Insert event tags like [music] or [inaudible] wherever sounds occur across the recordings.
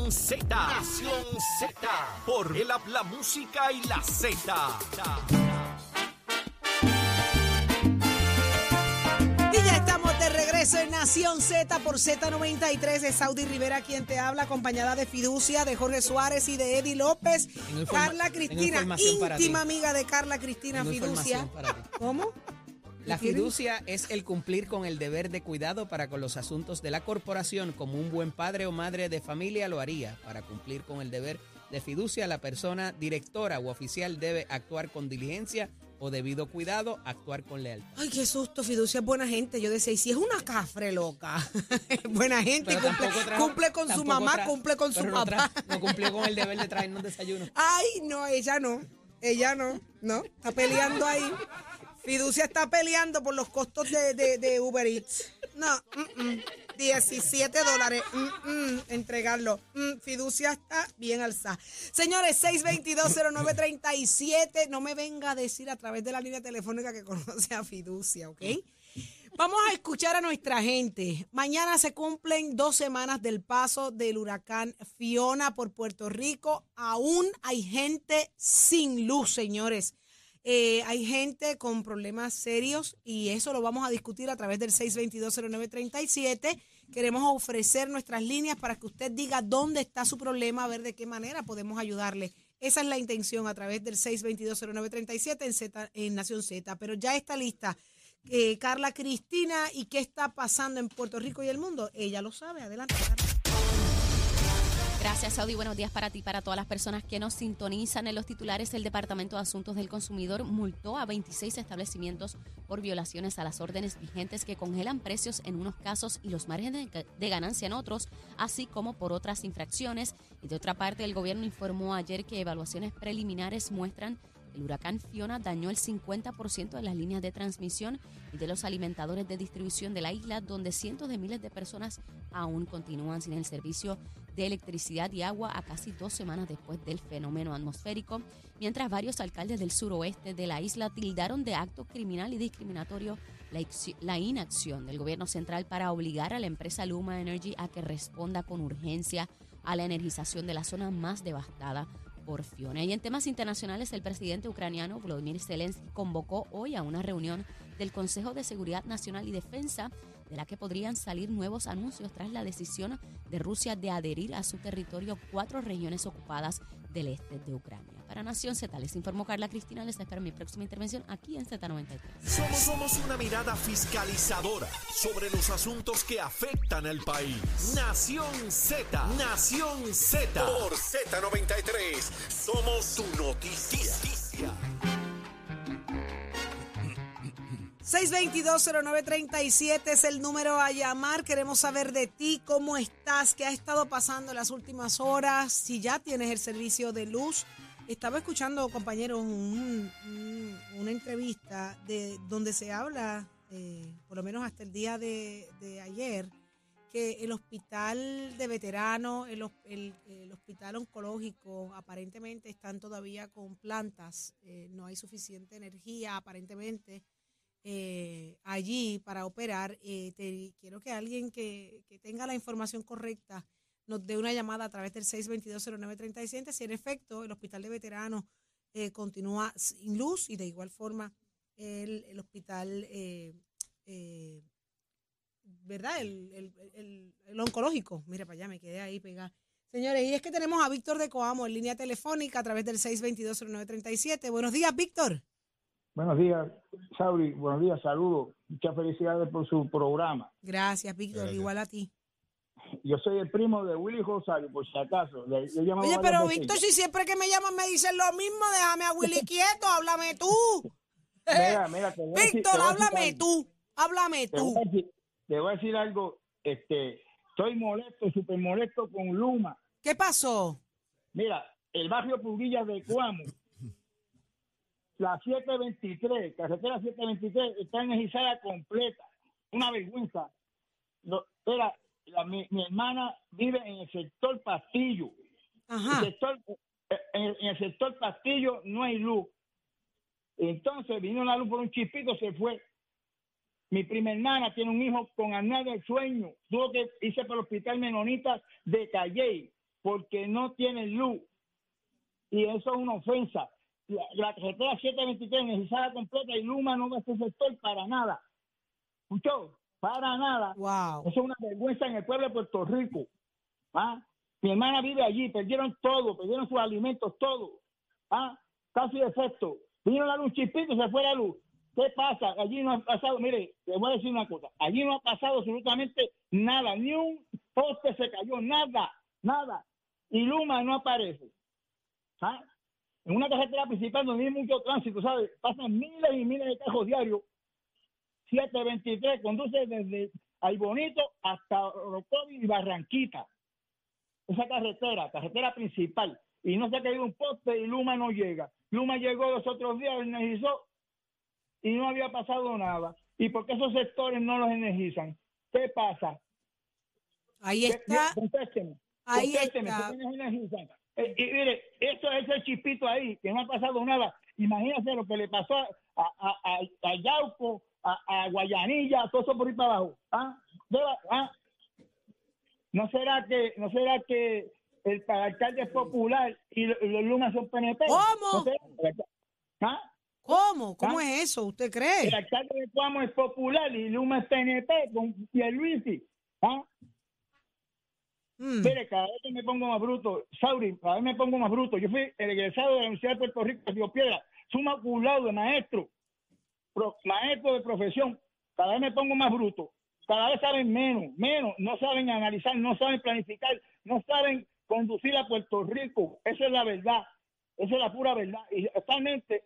Nación Z. Nación Z. Por el habla música y la Z. Y ya estamos de regreso en Nación Z por Z93 de Saudi Rivera, quien te habla, acompañada de Fiducia, de Jorge Suárez y de Eddie López. Tengo Carla Cristina, íntima amiga de Carla Cristina Tengo Fiducia. ¿Cómo? La fiducia es el cumplir con el deber de cuidado para con los asuntos de la corporación, como un buen padre o madre de familia lo haría. Para cumplir con el deber de fiducia, la persona directora u oficial debe actuar con diligencia o debido cuidado, actuar con lealtad. Ay, qué susto, Fiducia es buena gente. Yo decía, y si es una cafre loca, [laughs] buena gente, cumple, trajo- cumple con su mamá, cumple con su no papá. No cumplió con el deber de traernos desayuno. Ay, no, ella no. Ella no, no. Está peleando ahí. Fiducia está peleando por los costos de, de- Uber Eats. No, mm, mm. 17 dólares. mm, mm, entregarlo. Mm, fiducia está bien alzada. Señores, 6220937. No me venga a decir a través de la línea telefónica que conoce a Fiducia, ¿ok? Vamos a escuchar a nuestra gente. Mañana se cumplen dos semanas del paso del huracán Fiona por Puerto Rico. Aún hay gente sin luz, señores. Eh, hay gente con problemas serios y eso lo vamos a discutir a través del 6220937. Queremos ofrecer nuestras líneas para que usted diga dónde está su problema, a ver de qué manera podemos ayudarle. Esa es la intención a través del 6220937 en, Z, en Nación Z. Pero ya está lista eh, Carla Cristina y qué está pasando en Puerto Rico y el mundo. Ella lo sabe. Adelante, Carla. Gracias, Saudi. Buenos días para ti, para todas las personas que nos sintonizan. En los titulares, el Departamento de Asuntos del Consumidor multó a 26 establecimientos por violaciones a las órdenes vigentes que congelan precios en unos casos y los márgenes de ganancia en otros, así como por otras infracciones. Y de otra parte, el gobierno informó ayer que evaluaciones preliminares muestran el huracán Fiona dañó el 50% de las líneas de transmisión y de los alimentadores de distribución de la isla, donde cientos de miles de personas aún continúan sin el servicio de electricidad y agua a casi dos semanas después del fenómeno atmosférico, mientras varios alcaldes del suroeste de la isla tildaron de acto criminal y discriminatorio la, inacción del gobierno central para obligar a la empresa Luma Energy a que responda con urgencia a la energización de la zona más devastada Y en temas internacionales, el presidente ucraniano Volodymyr Zelensky convocó hoy a una reunión del Consejo de Seguridad Nacional y Defensa de la que podrían salir nuevos anuncios tras la decisión de Rusia de adherir a su territorio cuatro regiones ocupadas del este de Ucrania. Para Nación Z, les informó Carla Cristina. Les espero mi próxima intervención aquí en Z93. Somos, somos una mirada fiscalizadora sobre los asuntos que afectan al país. Nación Z. Nación Z. Por Z93. Somos su noticia. 6220937 es el número a llamar. Queremos saber de ti, cómo estás, qué ha estado pasando en las últimas horas, si ya tienes el servicio de luz. Estaba escuchando, compañeros, un- un- una entrevista de donde se habla, eh, por lo menos hasta el día de, ayer, que el hospital de veteranos, el- el hospital oncológico, aparentemente están todavía con plantas. eh, no hay suficiente energía, aparentemente eh, allí para operar. Eh, te- quiero que alguien que, que tenga la información correcta nos dé una llamada a través del 6220937 si en efecto el hospital de veteranos eh, continúa sin luz y de igual forma el, el hospital, eh, eh, ¿verdad? El, el- el- oncológico. Mira para allá, me quedé ahí pegada. Señores, y es que tenemos a Víctor de Coamo en línea telefónica a través del 6220937. Buenos días, Víctor. Buenos días, Sauri. Buenos días, saludos. Muchas felicidades por su programa. Gracias, Víctor. Igual a ti. Yo soy el primo de Willy Rosario, por si acaso. Le- le Oye, pero veces. Víctor, si siempre que me llaman me dicen lo mismo, déjame a Willy [laughs] quieto, háblame tú. Mira, mira, te voy a decir- Víctor, decir háblame tú, háblame Te tú. decir, te voy a decir algo. Este, estoy molesto, súper molesto con Luma. ¿Qué pasó? Mira, el barrio Pulguillas de Cuamo, la 723, carretera 723, está energizada completa. Una vergüenza. No, era, la- mi, mi hermana vive en el sector Pastillo. Ajá. El sector, en, el, en el sector Pastillo no hay luz. Entonces vino la luz por un chispito, se fue. Mi prima hermana tiene un hijo con apnea del sueño. Tuvo que irse para el hospital menonita de Calle. porque no tienen luz. Y eso es una ofensa. La, la carretera 723 necesitada completa y Luma no va a ser sector para nada. ¿Escuchó? Para nada. Wow. Eso es una vergüenza en el pueblo de Puerto Rico. ¿Ah? Mi hermana vive allí, perdieron todo, perdieron sus alimentos, todo. ¿Ah? Casi efecto. Vino la luz chispito, se fue la luz. ¿Qué pasa? Allí no ha pasado, mire, le voy a decir una cosa, allí no ha pasado absolutamente nada, ni un poste se cayó, nada, nada. Y Luma no aparece. ¿Ah? En una carretera principal donde hay mucho tránsito, ¿sabes? Pasan miles y miles de carros diarios. 723 conduce desde Ay Bonito hasta Orocovi y Barranquita. Esa carretera, carretera principal. Y no se ha caído un poste y Luma no llega. Luma llegó los otros días, energizó y no había pasado nada. ¿Y por qué esos sectores no los energizan? ¿Qué pasa? Ahí ¿Qué- está. Contésteme. Ahí contésteme, está. Eh, y mire, eso es el chispito ahí, que no ha pasado nada. Imagínese lo que le pasó a, a, a, a Yauco, a, a Guayanilla, todo eso por ahí para abajo. ¿Ah? Ah. ¿No será que, no será que el alcalde es popular y lo- y los Lumas son PNP? ¿Cómo? ¿Ah? ¿Cómo? ¿Cómo ¿Ah? es eso? ¿Usted cree? El alcalde de Cuamo es popular y Luma es PNP con Pierluisi. ¿Ah? Mm. Mire, cada vez que me pongo más bruto, Sauri, cada vez me pongo más bruto. Yo fui egresado de la Universidad de Puerto Rico, Río Piedra, suma acumulado de maestro, maestro de profesión. Cada vez me pongo más bruto. Cada vez saben menos, menos. No saben analizar, no saben planificar, no saben conducir a Puerto Rico. Esa es la verdad. Esa es la pura verdad. Y actualmente,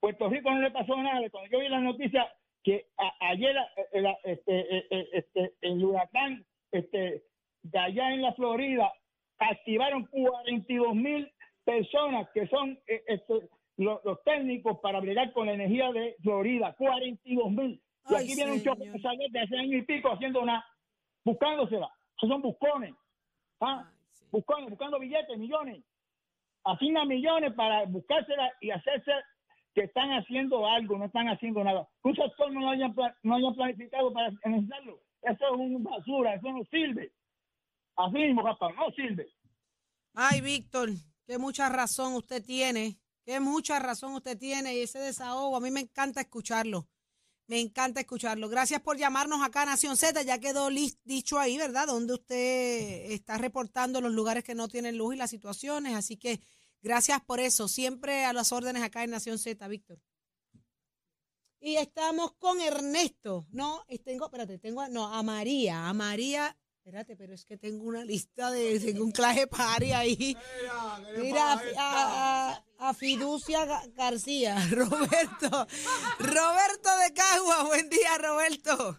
Puerto Rico no le pasó nada. Cuando yo vi la noticia que ayer eh, la- este, eh, eh, este, el huracán este, de allá en la Florida activaron 42 mil personas que son eh, este, lo- los, técnicos para bregar con la energía de Florida. 42 mil. Y aquí viene un choque de hace año y pico haciendo nada, buscándosela. Esos son buscones. ¿ah? Ay, sí. Buscando, buscando billetes, millones. Asignan millones para buscársela y hacerse que están haciendo algo, no están haciendo nada. Un sector no lo hayan, no hayan planificado para necesitarlo. Eso es una basura, eso no sirve. Así mismo, capaz, no sirve. Ay, Víctor, que mucha razón usted tiene. Que mucha razón usted tiene y ese desahogo, a mí me encanta escucharlo. Me encanta escucharlo. Gracias por llamarnos acá a Nación Z. Ya quedó lis- dicho ahí, ¿verdad? Donde usted está reportando los lugares que no tienen luz y las situaciones. Así que gracias por eso. Siempre a las órdenes acá en Nación Z, Víctor. Y estamos con Ernesto. No, tengo, espérate, tengo, no, a María. A María, espérate, pero es que tengo una lista de, tengo un claje party ahí. Mira, a, a- a Fiducia Ga- García, [laughs] Roberto, Roberto de Cagua, buen día Roberto.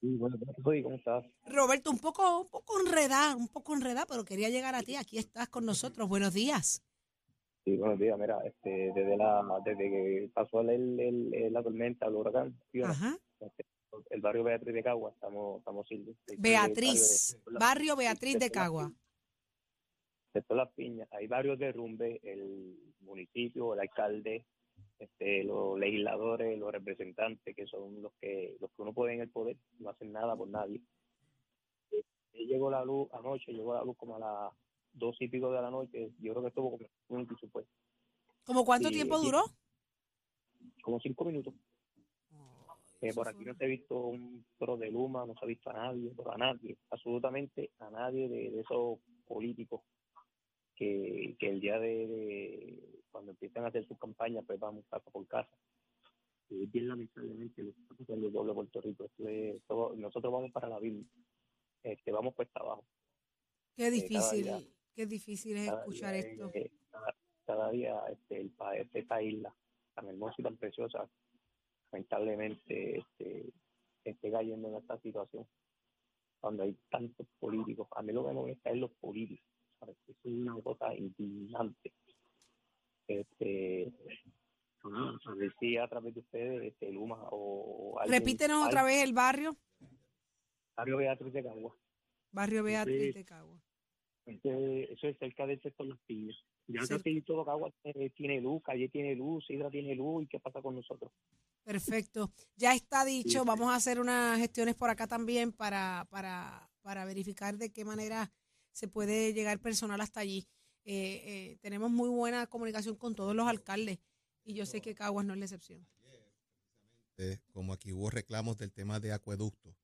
Sí, bueno, ¿cómo estás? Roberto, un poco, un poco enredada, un poco enredada, pero quería llegar a ti, aquí estás con nosotros, buenos días. Sí, buenos días, mira, este, desde la, desde que pasó el, el, el- la tormenta, el huracán, Ajá. este, el barrio Beatriz de Cagua, estamos, estamos sin- Beatriz, barrio de- barrio Beatriz de Cagua. Las Piñas, hay varios derrumbes, el municipio, el alcalde, este, los legisladores, los representantes, que son los que, los que uno puede en el poder, no hacen nada por nadie. Eh, llegó la luz anoche, llegó la luz como a las dos y pico de la noche, yo creo que estuvo como un su pues, ¿Cómo cuánto tiempo duró? como cinco minutos. Eh, por aquí no se ha visto un pro de Luma, no se ha visto a nadie, pero a nadie, absolutamente a nadie de, de esos políticos que, que el día de, de- cuando empiezan a hacer sus campañas, pues vamos casa por casa. Y es bien lamentablemente lo que está pasando el de Puerto Rico. Esto es- nosotros vamos para la Biblia, este, vamos cuesta abajo. Qué cada día, día- qué difícil es escuchar día, esto. eh, cada, cada día este, el esta isla tan hermosa y tan preciosa, lamentablemente este, esté cayendo en esta situación cuando hay tantos políticos. A mí lo que me molesta es los políticos. ¿sabes? Eso es una cosa indignante. Este, a ver si a través de ustedes, este, Luma o, alguien- Repítenos otra vez el barrio, Barrio Beatriz de Cagua. barrio Beatriz Sí. de Cagua. Este, eso es cerca del sector Las Piñas. Ya casi todo Cagua tiene, tiene luz, Calle tiene luz, Sidra tiene luz, ¿y qué pasa con nosotros? Perfecto. Ya está dicho. Sí. Vamos a hacer unas gestiones por acá también para, para, para verificar de qué manera se puede llegar personal hasta allí. Eh, eh, tenemos muy buena comunicación con todos los alcaldes y yo sé que Caguas no es la excepción. Eh, como aquí hubo reclamos del tema de acueducto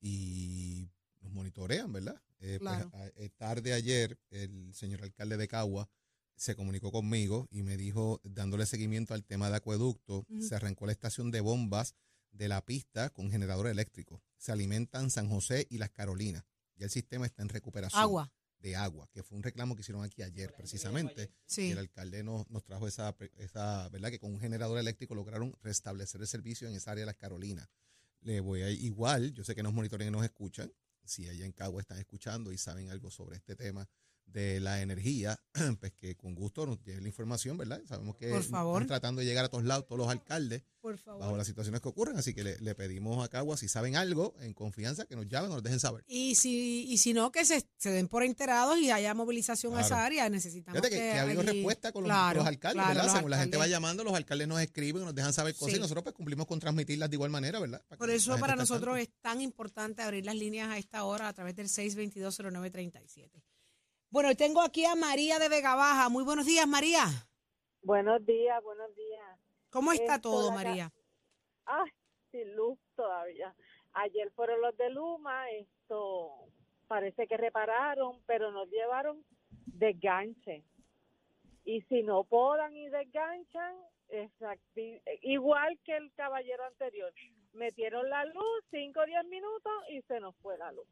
y nos monitorean, ¿verdad? Eh, pues, a- tarde ayer, el señor alcalde de Cagua se comunicó conmigo y me dijo, dándole seguimiento al tema de acueducto, se arrancó la estación de bombas de la pista con generador eléctrico. Se alimentan San José y las Carolinas. Ya el sistema está en recuperación Agua, de agua, que fue un reclamo que hicieron aquí ayer precisamente. Y sí. el alcalde nos, nos trajo esa, esa, ¿verdad? Que con un generador eléctrico lograron restablecer el servicio en esa área de las Carolinas. Le voy a igual, yo sé que nos monitorean y nos escuchan. Si allá en Cagua están escuchando y saben algo sobre este tema de la energía, [clears throat] pues que con gusto nos lleven la información, ¿verdad? Sabemos que Por favor. están tratando de llegar a todos lados, todos los alcaldes, Por favor. bajo las situaciones que ocurren. Así que le, le pedimos a Cagua, si saben algo, en confianza, que nos llamen o nos dejen saber. Y si, y si no, que se, se den por enterados y haya movilización a esa área. Necesitamos Fíjate que, que ha habido allí- respuesta con los, Claro, los alcaldes, claro, ¿verdad? los Según la gente va llamando, los alcaldes nos escriben, nos dejan saber cosas Sí. y nosotros pues cumplimos con transmitirlas de igual manera, ¿verdad? Para Por eso para nosotros es tan importante abrir las líneas a esta hora a través del 6220937. Bueno, tengo aquí a María de Vega Baja. Muy buenos días, María. Buenos días, buenos días. ¿Cómo está Esto, todo, María? Ay, sin luz todavía. Ayer fueron los de Luma, esto parece que repararon, pero nos llevaron desganche. Y si no podan y desganchan, exacti- igual que el caballero anterior, metieron la luz, 5 o 10 minutos y se nos fue la luz.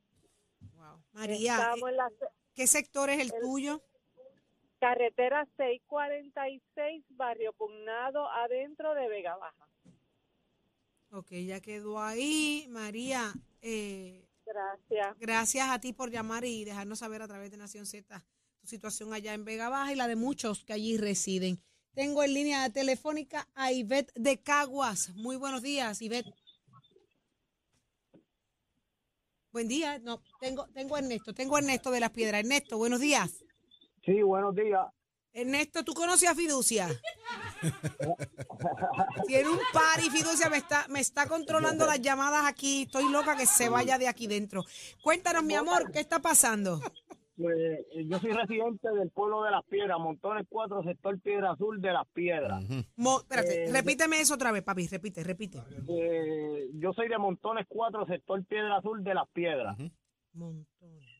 Wow. María, Estamos eh, en la se- ¿qué sector es el el- tuyo? carretera 646, barrio Pugnado, adentro de Vega Baja. Ok, ya quedó ahí. María, eh, Gracias. gracias a ti por llamar y dejarnos saber a través de Nación Z tu situación allá en Vega Baja y la de muchos que allí residen. Tengo en línea telefónica a Ivette de Caguas. Muy buenos días, Ivette. Buen día. No, tengo, tengo a Ernesto, tengo a Ernesto de las Piedras. Ernesto, buenos días. Sí, buenos días. Ernesto, ¿tú conoces a Fiducia? [laughs] Tiene un par y Fiducia me está, me está controlando las llamadas aquí. Estoy loca que se vaya de aquí dentro. Cuéntanos, mi amor, ¿qué está pasando? Pues, eh, yo soy residente del pueblo de Las Piedras, Montones 4, sector Piedra Azul de Las Piedras. Ujú. Mo- espérate, Eh, repíteme eso otra vez, papi. Repite, repite. Eh, yo soy de Montones 4, sector Piedra Azul de Las Piedras.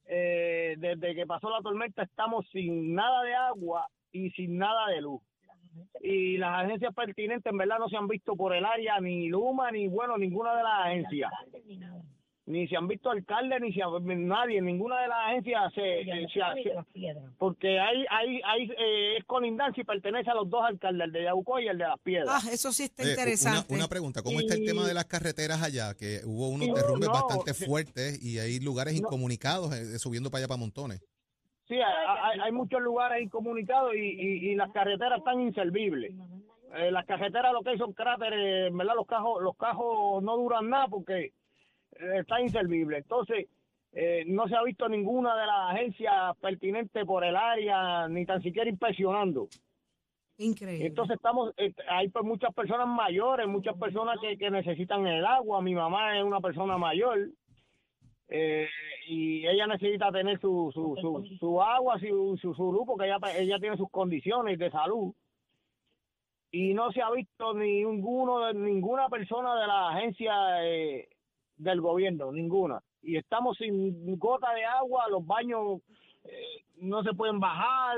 Eh, desde que pasó la tormenta estamos sin nada de agua y sin nada de luz. Y las agencias pertinentes en verdad no se han visto por el área, ni Luma, ni bueno, ninguna de las agencias. Ni se han visto alcaldes, ni se ha- nadie, ninguna de las agencias se, se- se- porque hay, hay, hay eh, es colindancia y pertenece a los dos alcaldes, el de Yabucoa y el de Las Piedras. Ah, eso sí está Oye, interesante. Una, una pregunta, ¿cómo está el tema de las carreteras allá? Que hubo unos No, derrumbes no, bastante fuertes y hay lugares No. incomunicados eh, subiendo para allá para montones. Sí, hay, hay- hay muchos lugares incomunicados y, y, y las carreteras están inservibles. Eh, las carreteras lo que hay son cráteres, ¿verdad? Los cajos, los cajos no duran nada porque eh, está inservible. Entonces, eh, no se ha visto ninguna de las agencias pertinentes por el área, ni tan siquiera inspeccionando. Increíble. Entonces estamos, eh, hay pues muchas personas mayores, muchas personas que, que necesitan el agua. Mi mamá es una persona mayor eh, y ella necesita tener su, su, su, su agua, su, su, su luz, porque ella, ella tiene sus condiciones de salud. Y no se ha visto ninguno, ninguna persona de la agencia eh, del gobierno, ninguna. Y estamos sin gota de agua, los baños eh, no se pueden bajar.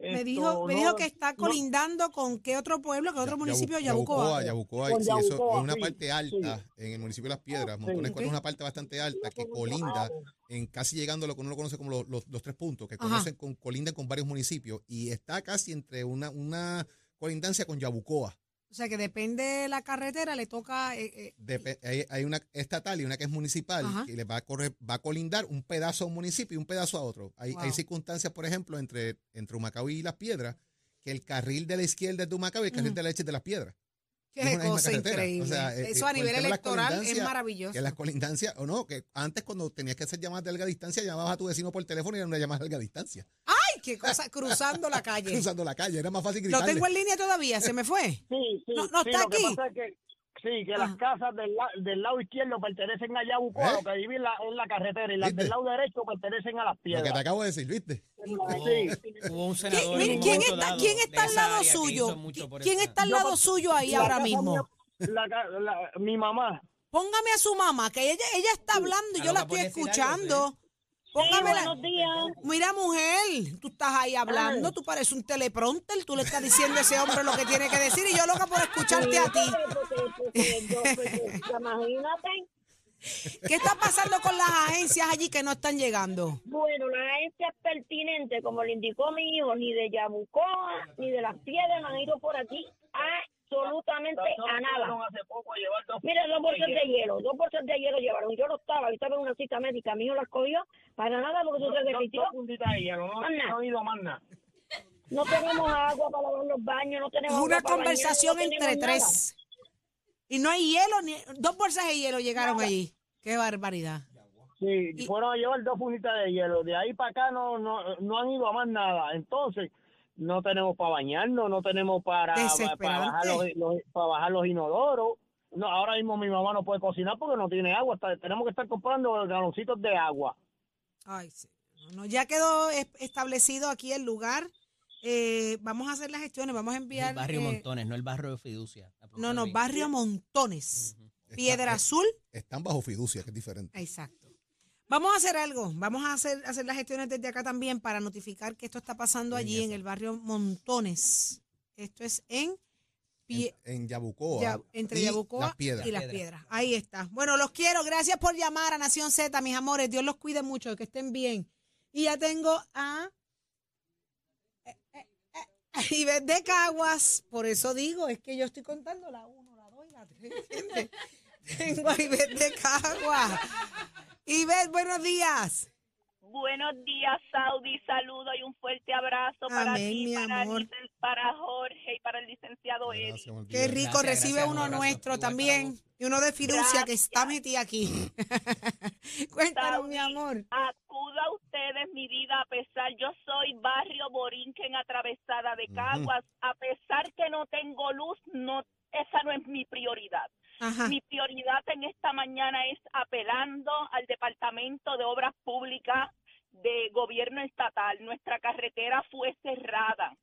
me dijo, me no- dijo que está no- colindando con qué otro pueblo, qué otro Ya- municipio, Yabucoa. Yabucoa. Sí, eso es una sí, parte alta en el municipio de Las Piedras. Montones es una parte bastante alta que colinda en casi llegando a lo que uno lo conoce como los, los- los tres puntos, que Ajá. conocen con, colindan con varios municipios y está casi entre una, una colindancia con Yabucoa. O sea que depende de la carretera, le toca. eh, eh, Depe- hay, hay una estatal y una que es municipal Ajá. que le va a correr, va a colindar un pedazo a un municipio y un pedazo a otro. Hay, Wow. hay circunstancias, por ejemplo, entre, entre Humacao y Las Piedras, que el carril de la izquierda es de Humacao y el carril de la derecha es de Las Piedras. qué cosa increíble. O sea, eh, Eso eh, a nivel electoral es maravilloso. Que las colindancias, o no, que antes cuando tenías que hacer llamadas de larga distancia, llamabas a tu vecino por teléfono y era una llamada de larga distancia. ¡Ay, qué cosa! Cruzando la calle. Cruzando la calle, era más fácil Lo gritarle. tengo en línea todavía, se me fue. Sí, sí, No, no sí, está lo que aquí. pasa es que sí, que Ajá. las casas del, la- del lado izquierdo pertenecen a Yabucoa, ¿Eh? lo que vive en la, en la carretera, y las ¿Viste? del lado derecho pertenecen a las Lo que te piedras. acabo de decir, ¿viste? Sí. Hubo un ¿Quién, senador en un quién momento está, dado quién está al lado que suyo? ¿Quién está al lado suyo ahí la ahora mismo? mi mamá. Póngame a su mamá, que ella, ella está hablando y A yo lo la estoy algo, escuchando. Póngame la- buenos días. Mira, mujer, tú estás ahí hablando, tú pareces un teleprompter, tú le estás diciendo a ese hombre lo que tiene que decir y yo loca por escucharte a ti. Imagínate. ¿Qué está pasando con las agencias allí que no están llegando? Bueno, la agencia pertinente, como le indicó mi hijo, ni de Yabucoa, ni de las piedras han ido por aquí absolutamente a nada. Mira, dos bolsas de hielo, dos bolsas de hielo llevaron. Yo no estaba, yo estaba en una cita médica, mi hijo las cogió para nada porque eso se dos- derritió. dos puntitas de hielo, no, ido más nada. No tenemos agua para lavar los baños, no tenemos una agua para conversación no entre nada. tres. Y no hay hielo, ni dos bolsas de hielo llegaron allí. Qué barbaridad. Sí, Y- fueron a llevar dos puntitas de hielo. De ahí para acá no, no, no han ido a más nada. Entonces, no tenemos para bañarnos, no tenemos para, para, bajar, los, los- para bajar los inodoros. No, ahora mismo mi mamá no puede cocinar porque no tiene agua. Está- tenemos que estar comprando galoncitos de agua. Ay, sí. No, ya quedó es- establecido aquí el lugar. Eh, vamos a hacer las gestiones, vamos a enviar. el barrio eh, Montones, no el barrio de Fiducia. no, no, barrio Montones. Piedra Azul. Están bajo fiducia, que es diferente. Exacto. Vamos a hacer algo. Vamos a hacer, hacer las gestiones desde acá también para notificar que esto está pasando En allí en el barrio Montones. Esto es en, Pie- En, en Yabucoa. Ya- entre y Yabucoa Las piedras. y las Piedras. Ahí está. Bueno, los quiero. Gracias por llamar a Nación Z, mis amores. Dios los cuide mucho, que estén bien. Y ya tengo a eh, eh, eh, a [laughs] Ivette de Caguas. Por eso digo, es que yo estoy contando la 1, la 2 y la 3. ¿entiendes? [laughs] tengo a Ivette de Caguas. Ivette, buenos días. Buenos días, Saudi. Saludo y un fuerte abrazo para ti, para, para Jorge y para el licenciado Eddie. Gracias. Qué rico. Gracias, Recibe gracias, uno nuestro también. Y uno de fiducia que está metido aquí. [laughs] Cuéntanos, mi amor. Acudo a ustedes, mi vida, a pesar, yo soy barrio Borinquen atravesada de. Caguas, a pesar que no tengo luz, no, esa no es mi prioridad. Mi prioridad en esta mañana es apelando al Departamento de Obras Públicas de Gobierno Estatal. Nuestra carretera fue cerrada.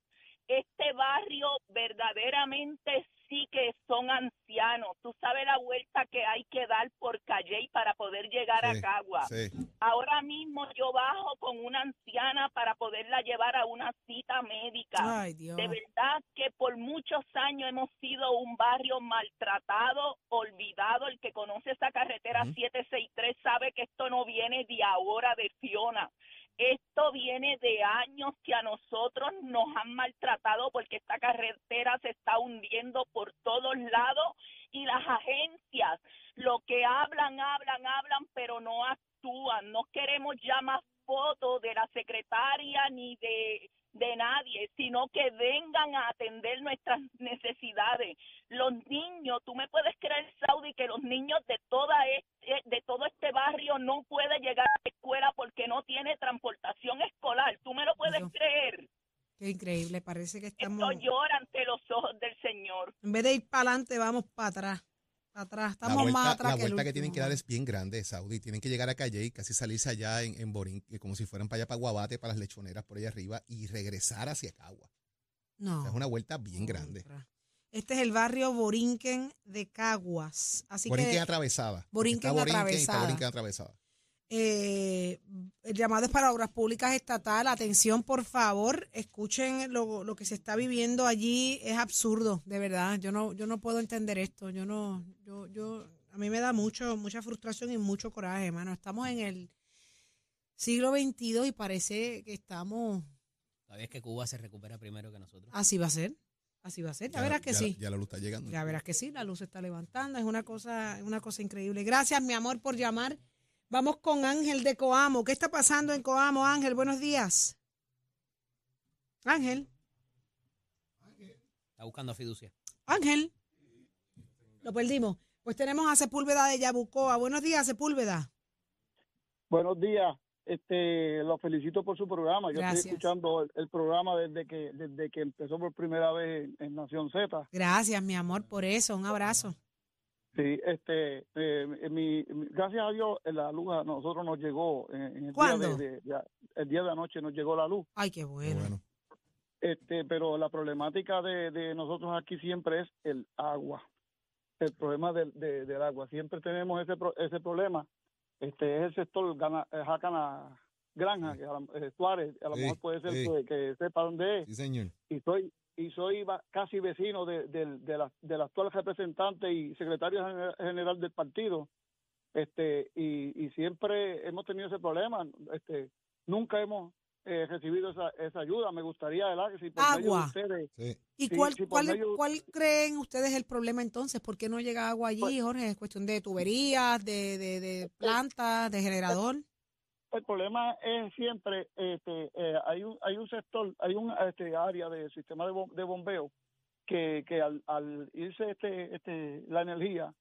Este barrio verdaderamente sí que son ancianos. Tú sabes la vuelta que hay que dar por Calle para poder llegar Sí, a Cagua. Sí. Ahora mismo yo bajo con una anciana para poderla llevar a una cita médica. Ay, Dios. De verdad que por muchos años hemos sido un barrio maltratado, olvidado. El que conoce esa carretera Ujú. 763 sabe que esto no viene de ahora, de Fiona. Esto viene de años que a nosotros nos han maltratado porque esta carretera se está hundiendo por todos lados y las agencias lo que hablan, hablan, hablan, pero no actúan. No queremos ya más fotos de la secretaria ni de, de nadie, sino que vengan a atender nuestras necesidades. Los niños, tú me puedes creer, Saudi, que los niños de toda este, de todo este barrio no pueden llegar a la escuela porque no tiene transportación escolar. ¿Tú me lo puedes Dios. creer? Qué increíble, parece que estamos. Esto llora ante los ojos del Señor. En vez de ir para adelante, vamos para atrás. Para atrás. Estamos vuelta, más atrás la que el vuelta que tienen que dar es bien grande, Saudi. Tienen que llegar a Calle y casi salirse allá en, en Borín, como si fueran para allá para Guabate, para las lechoneras por allá arriba y regresar hacia Cagua. O No. sea, es una vuelta bien grande. Este es el barrio Borinquen de Caguas. Así Borinquen que atravesada. Borinquen Está Borinquen y atravesada. está Borinquen atravesada. Eh, el llamado es para obras públicas estatal. Atención, por favor, escuchen lo, lo que se está viviendo allí. Es absurdo, de verdad. Yo no, yo no puedo entender esto. Yo no, yo, yo, a mí me da mucho, mucha frustración y mucho coraje, hermano. Estamos en el siglo XXII y parece que estamos. Es que Cuba se recupera primero que nosotros. Así va a ser. Así va a ser. Ya, verás que ya- sí. Ya la luz está llegando. Ya verás que sí, la luz se está levantando, es una cosa, es una cosa increíble. Gracias, mi amor, por llamar. Vamos con Ángel de Coamo. ¿Qué está pasando en Coamo, Ángel? Buenos días. Ángel, Está buscando a Fiducia. Ángel. Lo perdimos. Pues tenemos a Sepúlveda de Yabucoa. Buenos días, Sepúlveda. Buenos días. Este, los felicito por su programa. Yo Gracias. estoy escuchando el, el programa desde que desde que empezó por primera vez en, en Nación Z. Gracias, mi amor, por eso. Un abrazo. Sí, este, eh, mi, mi- gracias a Dios la luz a nosotros nos llegó en, en el ¿Cuándo? día de, de- de- el día de anoche nos llegó la luz. Ay, qué bueno. Bueno, Este, pero la problemática de, de nosotros aquí siempre es el agua, el problema del, de- del agua. Siempre tenemos ese pro- ese problema. Este es el sector gana, eh, Jacana Granja, que a lo- eh, Suárez, a lo Sí, mejor puede ser sí. que, que sepa dónde es. sí, señor. Y soy y soy casi vecino de, del- de la, del actual representante y secretario gener- general del partido. Este y, y siempre hemos tenido ese problema. Este nunca hemos eh, recibido esa, esa ayuda. Me gustaría, ¿verdad? Que si por medio de ustedes Sí. ¿Y cuál, cuál, medio- cuál creen ustedes el problema entonces? ¿Por qué no llega agua allí, Pues- Jorge? ¿Es cuestión de tuberías, de, de, de plantas, de generador? El problema es siempre este eh, hay un hay un sector hay un este área del sistema de, bom- de bombeo que, que al, al irse este este la energía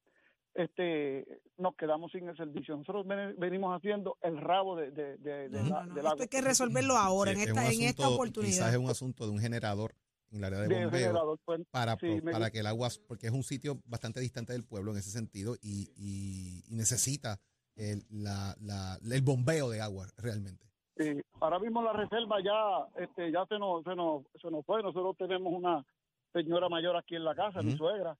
este nos quedamos sin el servicio nosotros ven- venimos haciendo el rabo de, de, de- de No, la- no, no. del Esto agua hay que resolverlo ahora, Sí, en es esta, un en esta asunto- Quizás oportunidad. es un asunto de un generador en el área de bombeo generador pues, para, sí, pro- me para que el agua, porque es un sitio bastante distante del pueblo en ese sentido y, y- y necesita el, la- la- el bombeo de agua realmente. Sí, ahora mismo la reserva ya este ya se nos se nos se nos fue nosotros tenemos una señora mayor aquí en la casa mi Ujú. suegra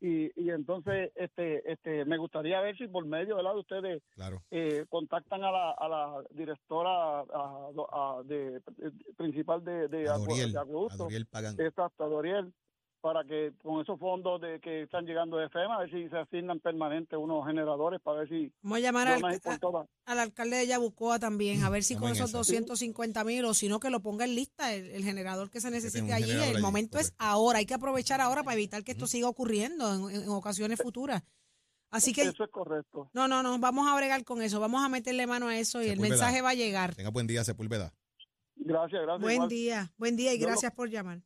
y, y entonces este este me gustaría ver si por medio ¿verdad? de ustedes Claro. eh, contactan a la, a la directora a- a- de, de- principal de, de, A acu- de a acueducto, Doriel Pagán. exacto, a Doriel, para que con esos fondos de que están llegando de FEMA, a ver si se asignan permanente unos generadores para ver si Vamos a llamar al, a- todas. al alcalde de Yabucoa también, a ver si con esos esa. 250 mil o si no que lo ponga en lista el, el generador que se necesite allí. El allí, momento es ahora, hay que aprovechar ahora para evitar que esto siga ocurriendo en, en ocasiones futuras. Así que, Eso es correcto. no, no, no, vamos a bregar con eso, vamos a meterle mano a eso y el mensaje va a llegar. Tenga buen día, Sepúlveda. Gracias, gracias. Buen igual. día, buen día y Yo lo- gracias por llamar.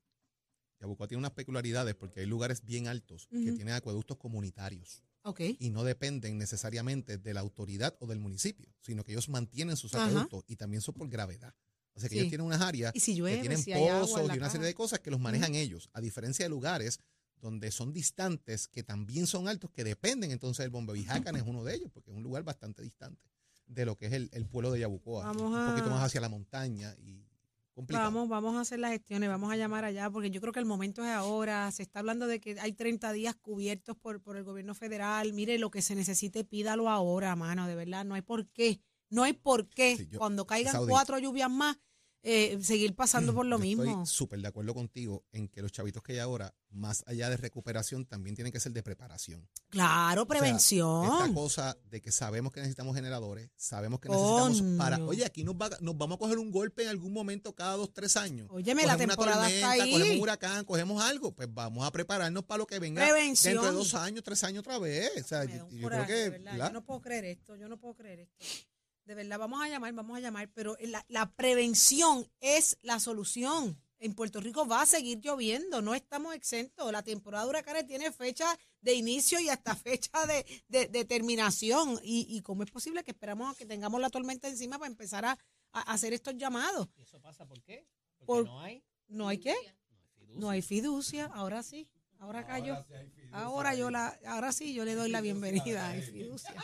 Yabucoa tiene unas peculiaridades porque hay lugares bien altos que Ujú. tienen acueductos comunitarios Ok. y no dependen necesariamente de la autoridad o del municipio, sino que ellos mantienen sus Ajá. acueductos y también son por gravedad. O sea que Sí. ellos tienen unas áreas si que llueve, tienen si pozos y una serie de cosas que los manejan ellos, a diferencia de lugares donde son distantes, que también son altos, que dependen entonces del bombeo. Y Jácana es uno de ellos, porque es un lugar bastante distante de lo que es el, el pueblo de Yabucoa. Vamos un poquito a- más hacia la montaña y complicado. Vamos, vamos a hacer las gestiones, vamos a llamar allá, porque yo creo que el momento es ahora. Se está hablando de que hay 30 días cubiertos por, por el gobierno federal. Mire, lo que se necesite, pídalo ahora, mano, de verdad. No hay por qué. No hay por qué, Sí, yo- cuando caigan cuatro lluvias más, eh, seguir pasando por lo Yo mismo. Estoy súper de acuerdo contigo en que los chavitos que hay ahora, más allá de recuperación, también tienen que ser de preparación. Claro, O sea, prevención. esta cosa de que sabemos que necesitamos generadores, sabemos que necesitamos para. Oye, aquí nos, va, nos vamos a coger un golpe en algún momento cada dos, tres años. Óyeme, la Cogemos una temporada está tormenta, ahí. Cogemos un huracán, cogemos algo. Pues vamos a prepararnos para lo que venga Prevención. dentro de dos años, tres años otra vez. O sea, yo, creo que. Yo no puedo creer esto, yo no puedo creer esto. De verdad, vamos a llamar, vamos a llamar, pero la, la prevención es la solución. En Puerto Rico va a seguir lloviendo, no estamos exentos. La temporada de huracanes tiene fecha de inicio y hasta fecha de, de- de terminación. Y, y cómo es posible que esperamos a que tengamos la tormenta encima para empezar a, a hacer estos llamados? ¿Y eso pasa por qué? Porque Por- no hay. ¿No hay qué? No hay fiducia. No hay fiducia, ahora sí. Ahora cayó. Ahora yo la, ahora sí yo le doy la bienvenida a fiducia.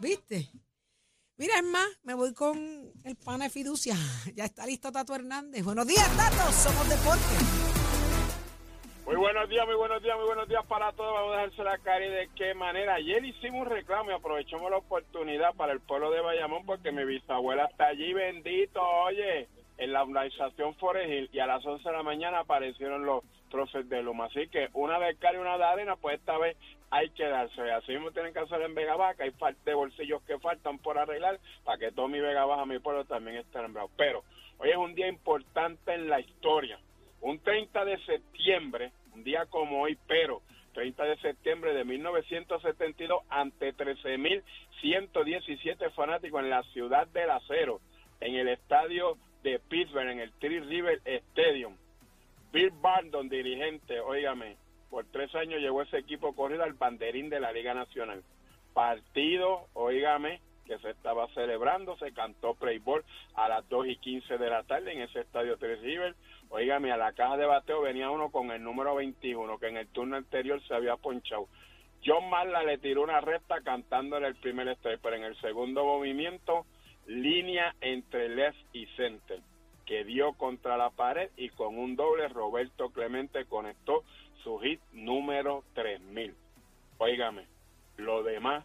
¿Viste? Mira, es más, me voy con el pana de fiducia. [laughs] Ya está listo Tato Hernández. Buenos días, Tato. Somos deporte. Muy buenos días, muy buenos días, muy buenos días para todos. Vamos a dejarse la cara y de qué manera. Ayer hicimos un reclamo y aprovechamos la oportunidad para el pueblo de Bayamón porque mi bisabuela está allí, bendito, oye, en la organización Forest y a las 11 de la mañana aparecieron los trofes de Luma. Así que una de cal y una de arena, pues esta vez hay que darse. Así mismo tienen que hacer en Vega Baja. Hay falta de bolsillos que faltan por arreglar para que todo mi Vega Baja, mi pueblo también esté nombrado. Pero hoy es un día importante en la historia. Un 30 de septiembre, un día como hoy, pero 30 de septiembre de 1972, ante 13.117 fanáticos en la ciudad del acero, en el estadio de Pittsburgh, en el Three River Stadium. Bill Barton, dirigente, óigame, por tres años llevó ese equipo corrido al banderín de la Liga Nacional. Partido, óigame, que se estaba celebrando, se cantó Play Ball a las 2 y 15 de la tarde en ese estadio Three River. Óigame, a la caja de bateo venía uno con el número 21, que en el turno anterior se había ponchado. John Marla le tiró una recta cantando en el primer strike, pero en el segundo movimiento, línea entre left y center, que dio contra la pared y con un doble Roberto Clemente conectó su hit número 3000. Óigame, lo demás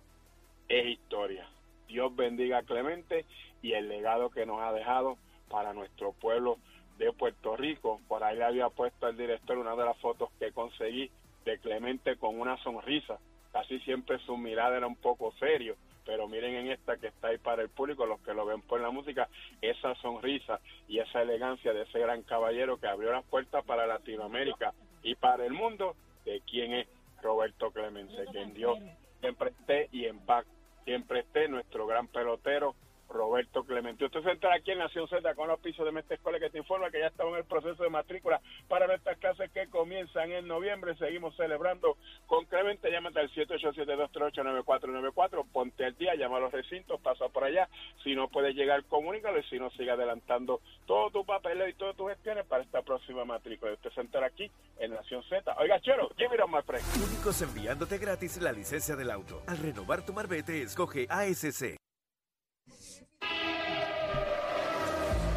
es historia. Dios bendiga a Clemente y el legado que nos ha dejado para nuestro pueblo de Puerto Rico. Por ahí le había puesto al director una de las fotos que conseguí de Clemente con una sonrisa. Casi siempre su mirada era un poco serio, pero miren en esta que está ahí para el público, los que lo ven por la música, esa sonrisa y esa elegancia de ese gran caballero que abrió las puertas para Latinoamérica y para el mundo, de quién es Roberto Clemente, que en Dios siempre esté y en paz. Siempre esté nuestro gran pelotero Roberto Clemente. Usted se entra aquí en Nación Z con los pisos de Mestre Escuela que te informa que ya estamos en el proceso de matrícula para nuestras clases que comienzan en noviembre. Seguimos celebrando con Clemente. Llámate al 787-238-9494. Ponte al día, llama a los recintos, pasa por allá. Si no puedes llegar, comunícalo y si no, sigue adelantando todo tu papel y todas tus gestiones para esta próxima matrícula. Usted se entra aquí en Nación Z. Oiga, Chero, give it on. Únicos enviándote gratis la licencia del auto. Al renovar tu marbete, escoge ASC.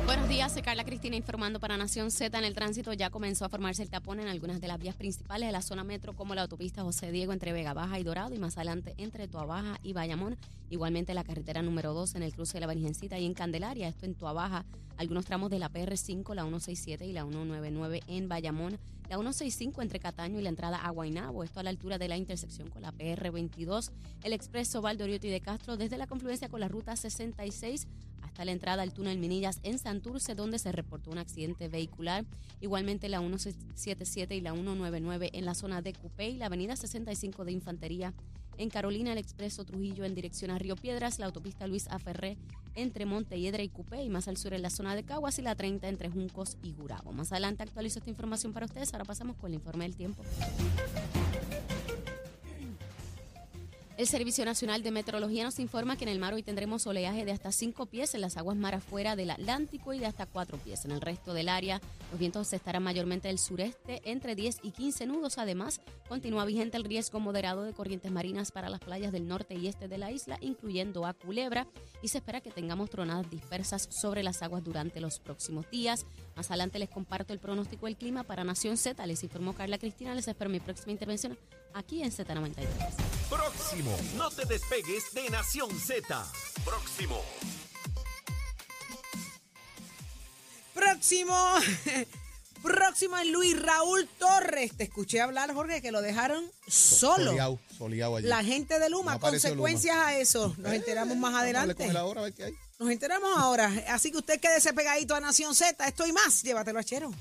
Buenos días, soy Carla Cristina informando para Nación Z. En el tránsito ya comenzó a formarse el tapón en algunas de las vías principales de la zona metro, como la autopista José Diego entre Vega Baja y Dorado, y más adelante entre Tuabaja y Bayamón. Igualmente la carretera número 2 en el cruce de la Virgencita y en Candelaria, esto en Tuabaja, algunos tramos de la PR5, la 167 y la 199 en Bayamón, la 165 entre Cataño y la entrada a Guaynabo, esto a la altura de la intersección con la PR22, el expreso Valdoriotti de Castro desde la confluencia con la ruta 66 hasta la entrada al túnel Minillas en Santurce, donde se reportó un accidente vehicular. Igualmente la 177 y la 199 en la zona de Cupey, la avenida 65 de Infantería en Carolina, el expreso Trujillo en dirección a Río Piedras, la autopista Luis Aferré entre Montelledra y Cupé y más al sur en la zona de Caguas y la 30 entre Juncos y Gurabo. Más adelante actualizo esta información para ustedes. Ahora pasamos con el informe del tiempo. El Servicio Nacional de Meteorología nos informa que en el mar hoy tendremos oleaje de hasta 5 pies en las aguas mar afuera del Atlántico y de hasta 4 pies en el resto del área. Los vientos estarán mayormente del sureste entre 10 y 15 nudos. Además, continúa vigente el riesgo moderado de corrientes marinas para las playas del norte y este de la isla, incluyendo a Culebra, y se espera que tengamos tronadas dispersas sobre las aguas durante los próximos días. Más adelante les comparto el pronóstico del clima para Nación Z. Les informó Carla Cristina. Les espero mi próxima intervención aquí en Z93. Próximo. No te despegues de Nación Z. Próximo. Próximo. [laughs] Próximo es Luis Raúl Torres. Te escuché hablar, Jorge, que lo dejaron solo. Soleado, soleado allí. La gente de Luma, No consecuencias a eso. Nos enteramos más Vamos a adelante. con él ahora, a ver qué hay. Nos enteramos ahora. Así que usted quédese pegadito a Nación Z. Esto y más. Llévatelo a Chero.